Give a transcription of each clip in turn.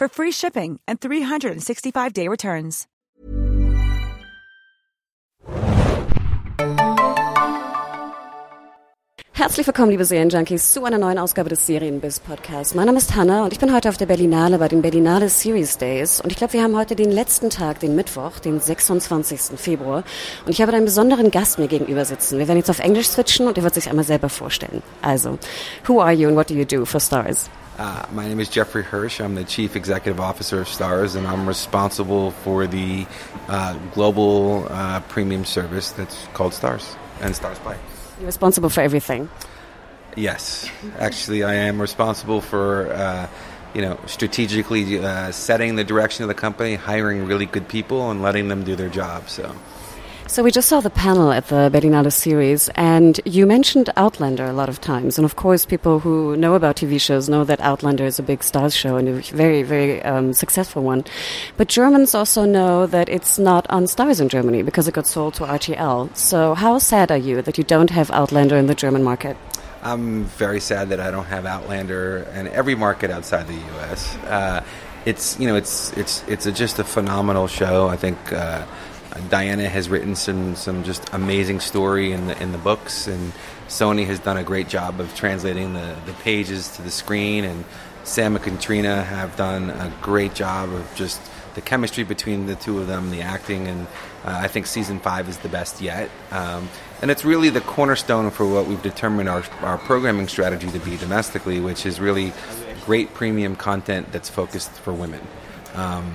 for free shipping and 365-day returns. Herzlich willkommen, liebe Serienjunkies, zu einer neuen Ausgabe des Serienbiz Podcasts. Mein Name ist Hanna und ich bin heute auf der Berlinale bei den Berlinale Series Days. Und ich glaube, wir haben heute den letzten Tag, den Mittwoch, den 26. Februar. Und ich habe einen besonderen Gast mir gegenüber sitzen. Wir werden jetzt auf Englisch switchen und er wird sich einmal selber vorstellen. Also, who are you and what do you do for Stars? Uh, my name is Jeffrey Hirsch. I'm the Chief Executive Officer of Starz, and I'm responsible for the uh, global uh, premium service that's called Starz and Starz Play. You're responsible for everything. Yes, actually, I am responsible for uh, you know strategically uh, setting the direction of the company, hiring really good people, and letting them do their job. So. So we just saw the panel at the Berlinale series, and you mentioned Outlander a lot of times. And of course, people who know about TV shows know that Outlander is a big Starz show and a very, very um, successful one. But Germans also know that it's not on Starz in Germany because it got sold to RTL. So how sad are you that you don't have Outlander in the German market? I'm very sad that I don't have Outlander in every market outside the U.S. Uh, it's you know it's it's it's a, just a phenomenal show. I think. Uh, Diana has written some some just amazing story in the in the books, and Sony has done a great job of translating the, the pages to the screen, and Sam and Caitriona have done a great job of just the chemistry between the two of them, the acting, and uh, I think season five is the best yet. Um, and it's really the cornerstone for what we've determined our, our programming strategy to be domestically, which is really great premium content that's focused for women. Um,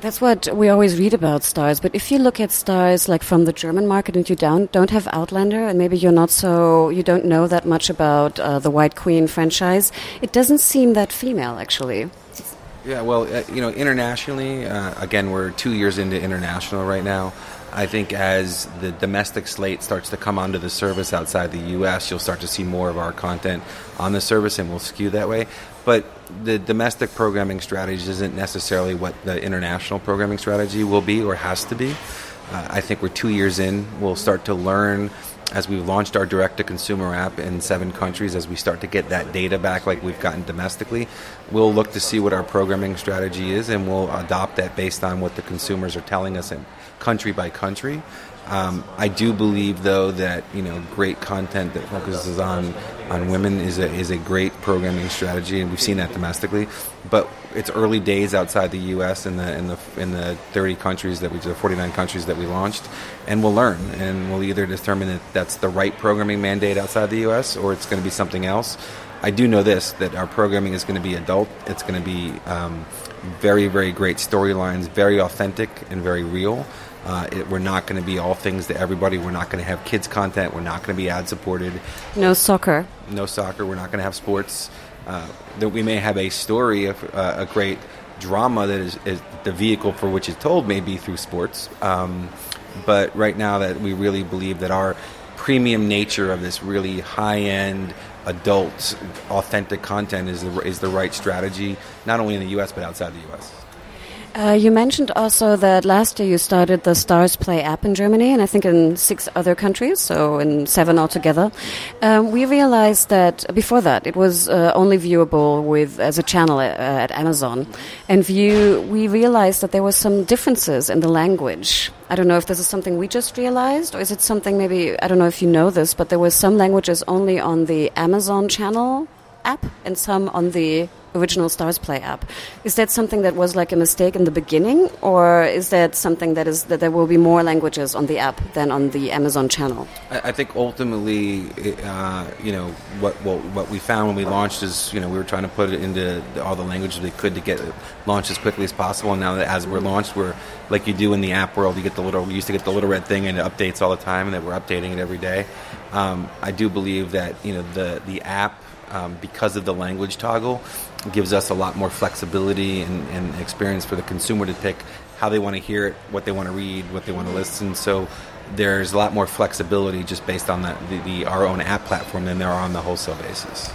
that's what we always read about Starz. But if you look at Starz like from the German market and you don't don't have Outlander, and maybe you're not so you don't know that much about uh, the White Queen franchise, it doesn't seem that female actually. Yeah, well, uh, you know, internationally, uh, again, we're two years into international right now. I think as the domestic slate starts to come onto the service outside the U.S., you'll start to see more of our content on the service, and we'll skew that way. But the domestic programming strategy isn't necessarily what the international programming strategy will be or has to be. Uh, I think we're two years in. We'll start to learn as we've launched our direct to consumer app in seven countries, as we start to get that data back like we've gotten domestically, we'll look to see what our programming strategy is and we'll adopt that based on what the consumers are telling us in country by country. Um, I do believe, though, that you know, great content that focuses on on women is a is a great programming strategy, and we've seen that domestically. But it's early days outside the U.S. in the in the in the 30 countries that we the 49 countries that we launched, and we'll learn, and we'll either determine that that's the right programming mandate outside the U.S. or it's going to be something else. I do know this that our programming is going to be adult. It's going to be um, very very great storylines, very authentic and very real. Uh, it, we're not going to be all things to everybody. We're not going to have kids content. We're not going to be ad supported. No soccer. No soccer. We're not going to have sports. Uh, that we may have a story of uh, a great drama that is, is, the vehicle for which it's told may be through sports. Um, but right now, that we really believe that our premium nature of this really high end adult authentic content is the, is the right strategy, not only in the U.S. but outside the U.S. Uh, you mentioned also that last year you started the Starz Play app in Germany, and I think in six other countries, so in seven altogether. Um, we realized that before that it was uh, only viewable with as a channel at, uh, at Amazon, and view we realized that there were some differences in the language. I don't know if this is something we just realized, or is it something maybe I don't know if you know this, but there were some languages only on the Amazon channel app and some on the original Starz Play app. Is that something that was like a mistake in the beginning, or is that something that is that there will be more languages on the app than on the Amazon channel? I, I think ultimately, uh, you know, what, what what we found when we launched is, you know, we were trying to put it into all the languages we could to get it launched as quickly as possible. And now that as we're launched, we're like you do in the app world, you get the little, we used to get the little red thing and it updates all the time, and that we're updating it every day. Um, I do believe that you know the the app um, because of the language toggle. Gives us a lot more flexibility and, and experience for the consumer to pick how they want to hear it, what they want to read, what they want to listen. So there's a lot more flexibility just based on the, the, the, our own app platform than there are on the wholesale basis.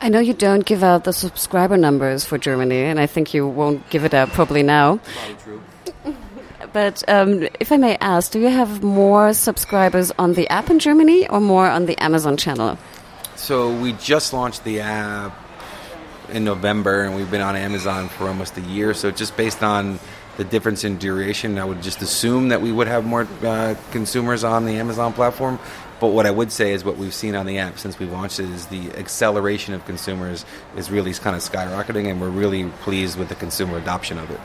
I know you don't give out the subscriber numbers for Germany, and I think you won't give it out probably now. Probably true. but um, if I may ask, do you have more subscribers on the app in Germany or more on the Amazon channel? So we just launched the app in November, and we've been on Amazon for almost a year. So just based on the difference in duration, I would just assume that we would have more uh, consumers on the Amazon platform. But what I would say is what we've seen on the app since we launched it is the acceleration of consumers is really kind of skyrocketing, and we're really pleased with the consumer adoption of it.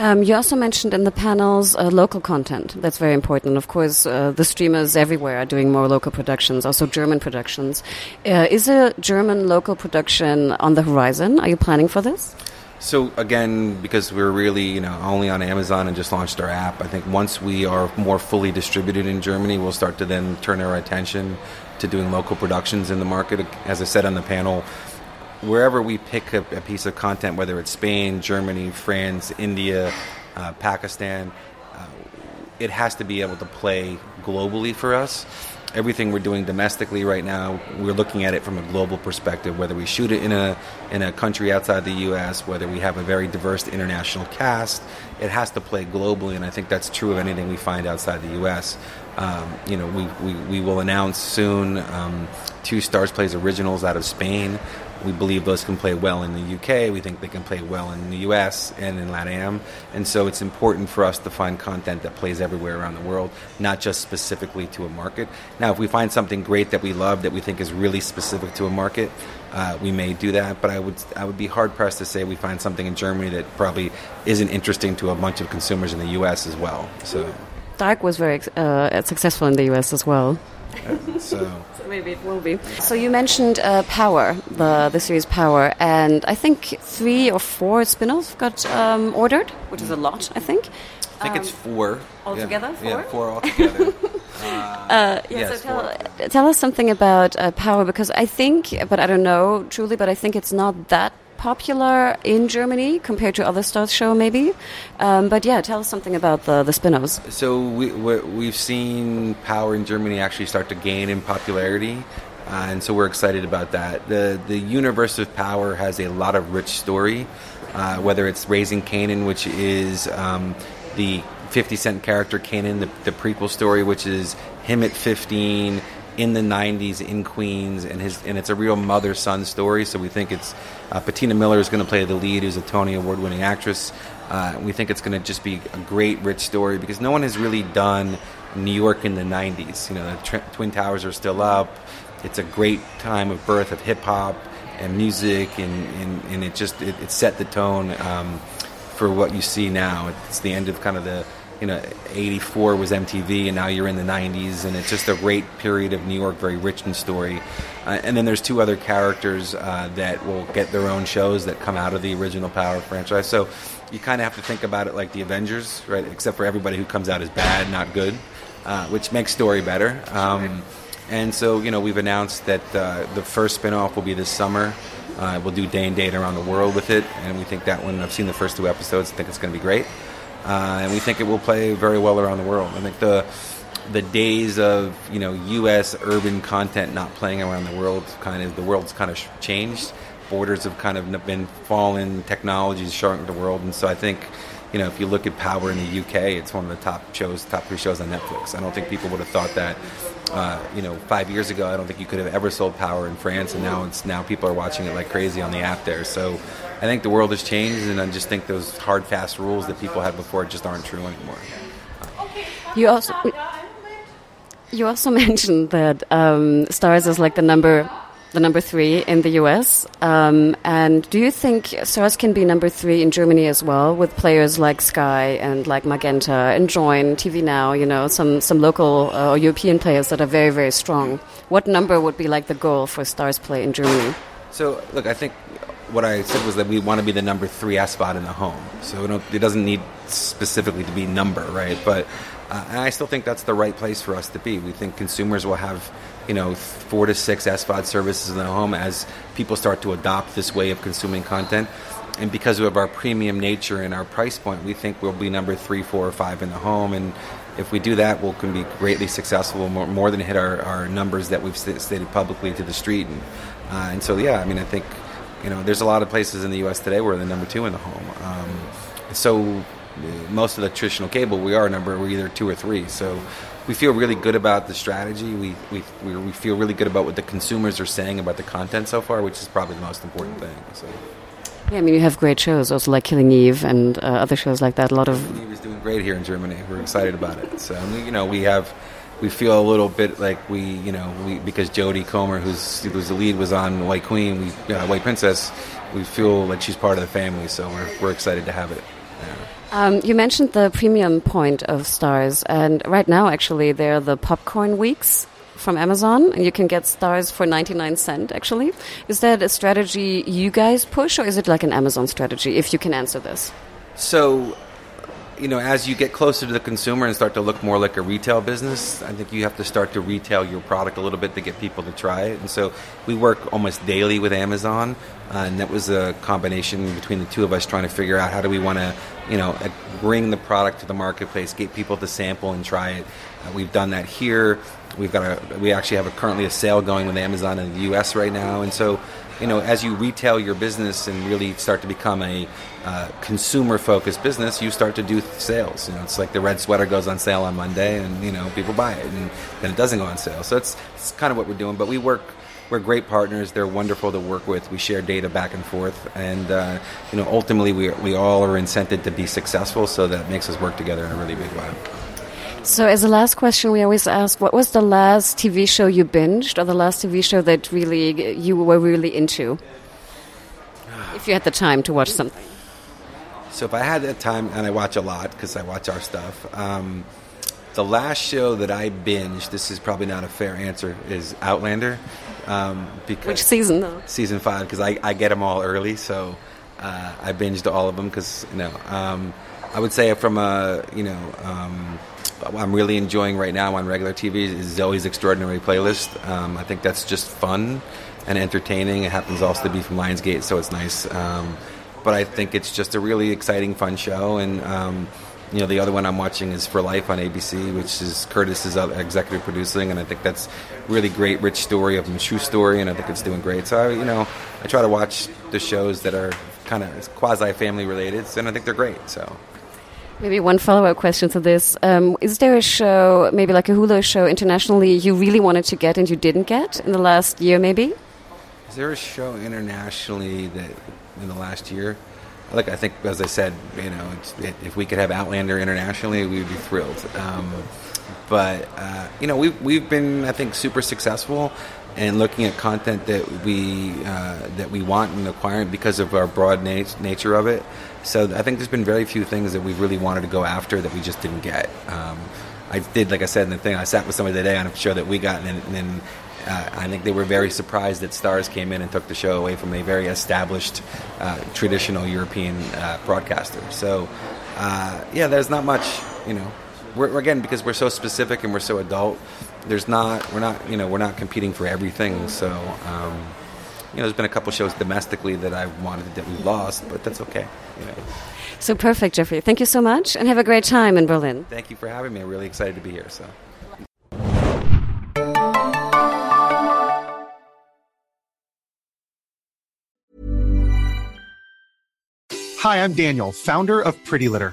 Um, you also mentioned in the panels uh, local content. That's very important. Of course, uh, the streamers everywhere are doing more local productions, also German productions. Uh, is a German local production on the horizon? Are you planning for this? So again, because we're really you know only on Amazon and just launched our app, I think once we are more fully distributed in Germany, we'll start to then turn our attention to doing local productions in the market. As I said on the panel, wherever we pick a, a piece of content, whether it's Spain, Germany, France, India, uh, Pakistan, uh, it has to be able to play globally for us everything we're doing domestically right now, we're looking at it from a global perspective. Whether we shoot it in a in a country outside the U.S., whether we have a very diverse international cast, it has to play globally, and I think that's true of anything we find outside the U.S. Um, you know, we, we, we will announce soon um, two Starz Plays originals out of Spain. We believe those can play well in the UK. We think they can play well in the US and in LATAM. And so it's important for us to find content that plays everywhere around the world, not just specifically to a market. Now, if we find something great that we love that we think is really specific to a market, uh, we may do that. But I would I would be hard pressed to say we find something in Germany that probably isn't interesting to a bunch of consumers in the US as well. So. Dark was very uh, successful in the US as well. Uh, so maybe it will be. So you mentioned uh, Power, the the series Power, and I think three or four spin-offs got um, ordered, which is a lot, I think. I think um, it's four altogether. Yeah, four, yeah, four altogether. uh, uh, yeah, yes, so tell, tell, us something about uh, Power because I think, but I don't know truly, but I think it's not that popular in Germany compared to other Starz show, maybe. Um, but yeah, tell us something about the the spin-offs. So we, we've seen Power in Germany actually start to gain in popularity. Uh, and so we're excited about that. The the universe of Power has a lot of rich story, uh, whether it's Raising Kanan, which is um, the 50 Cent character Kanan, the, the prequel story, which is him at 15 in the 90s in Queens, and his and it's a real mother son story. So we think it's uh, Patina Miller is going to play the lead, who's a Tony Award winning actress. Uh, we think it's going to just be a great, rich story because no one has really done New York in the 90s. You know, the Twin Towers are still up. It's a great time of birth of hip hop and music, and, and, and it just it, it set the tone um, for what you see now. It's the end of kind of the you know, 84 was MTV, and now you're in the 90s, and it's just a great period of New York, very rich in story. Uh, and then there's two other characters uh, that will get their own shows that come out of the original Power franchise. So you kind of have to think about it like the Avengers, right? Except for everybody who comes out is bad, not good, uh, which makes story better. Um, and so, you know, we've announced that uh, the first spinoff will be this summer. Uh, we'll do day and date around the world with it, and we think that one. I've seen the first two episodes. I think it's going to be great uh, and we think it will play very well around the world. I think the the days of you know U.S. urban content not playing around the world kind of the world's kind of changed. Borders have kind of been fallen. Technologies shrunk the world, and so I think you know if you look at Power in the UK, it's one of the top shows, top three shows on Netflix. I don't think people would have thought that. Uh, you know, five years ago, I don't think you could have ever sold Power in France, and now it's now people are watching it like crazy on the app there. So I think the world has changed, and I just think those hard, fast rules that people had before just aren't true anymore. You also you also mentioned that um, Starz is like the number the number three in the US. Um, and do you think Starz can be number three in Germany as well, with players like Sky and like Magenta and Joyn, TV Now, you know, some, some local uh, or European players that are very, very strong? What number would be like the goal for Starz play in Germany? So, look, I think what I said was that we want to be the number three SVOD in the home. So it doesn't need specifically to be number, right? But uh, I still think that's the right place for us to be. We think consumers will have, you know, four to six S SVOD services in the home as people start to adopt this way of consuming content. And because of our premium nature and our price point, we think we'll be number three, four, or five in the home. And if we do that, we'll can be greatly successful, more, more than hit our, our numbers that we've stated publicly to the street. And, uh, and so, yeah, I mean, I think, you know, there's a lot of places in the U.S. today where we're the number two in the home. Um, so most of the traditional cable, we are number we're either two or three. So we feel really good about the strategy. We, we we feel really good about what the consumers are saying about the content so far, which is probably the most important thing. So. Yeah, I mean, you have great shows, also like Killing Eve and uh, other shows like that. A lot of Killing Eve is doing great here in Germany. We're excited about it. So you know, we have we feel a little bit like we, you know, we because Jodie Comer, who's who's the lead, was on White Queen, we uh, White Princess. We feel like she's part of the family, so we're we're excited to have it. Yeah. Um, you mentioned the premium point of Starz, and right now, actually, they're the popcorn weeks from Amazon, and you can get Starz for 99 cent, actually. Is that a strategy you guys push, or is it like an Amazon strategy, if you can answer this? So, you know, as you get closer to the consumer and start to look more like a retail business, I think you have to start to retail your product a little bit to get people to try it. And so we work almost daily with Amazon, uh, and that was a combination between the two of us trying to figure out how do we want to, you know, bring the product to the marketplace, get people to sample and try it. Uh, we've done that here. We've got a, we actually have a, currently a sale going with Amazon in the U.S. right now, and so you know, as you retail your business and really start to become a uh, consumer-focused business, you start to do sales. You know, it's like the red sweater goes on sale on Monday, and you know, people buy it, and then it doesn't go on sale. So it's it's kind of what we're doing. But we work. We're great partners. They're wonderful to work with. We share data back and forth, and uh, you know, ultimately, we we all are incented to be successful. So that makes us work together in a really big way. So, as a last question, we always ask, what was the last TV show you binged, or the last TV show that really you were really into? If you had the time to watch something. So, if I had the time, and I watch a lot because I watch our stuff. Um, the last show that I binged, this is probably not a fair answer, is Outlander. Um, because Which season, though? Season five, because I, I get them all early, so uh, I binged all of them. Because you know, um, I would say from a you know um, I'm really enjoying right now on regular TV is Zoe's Extraordinary Playlist. Um, I think that's just fun and entertaining. It happens also to be from Lionsgate, so it's nice. Um, but I think it's just a really exciting, fun show. And um, you know, the other one I'm watching is For Life on ABC, which is Curtis is executive producing, and I think that's really great, rich story of true story, and I think it's doing great. So I, you know, I try to watch the shows that are kind of quasi family related, and I think they're great. So. Maybe one follow up question to this. Um, is there a show, maybe like a Hulu show internationally, you really wanted to get and you didn't get in the last year, maybe? Is there a show internationally that in the last year? Like I think, as I said, you know, it, if we could have Outlander internationally, we would be thrilled. Um, but uh, you know, we've we've been, I think, super successful and looking at content that we uh, that we want and acquiring because of our broad nat- nature of it. So I think there's been very few things that we really wanted to go after that we just didn't get. Um, I did, like I said in the thing, I sat with somebody today on a show that we got, and, then uh, I think they were very surprised that Starz came in and took the show away from a very established, uh, traditional European uh, broadcaster. So, uh, yeah, there's not much, you know. We're, again, because we're so specific and we're so adult, there's not, we're not, you know, we're not competing for everything. So, um, you know, there's been a couple shows domestically that I wanted that we lost, but that's okay. You know. So perfect, Jeffrey. Thank you so much, and have a great time in Berlin. Thank you for having me. I'm really excited to be here. So. Hi, I'm Daniel, founder of Pretty Litter.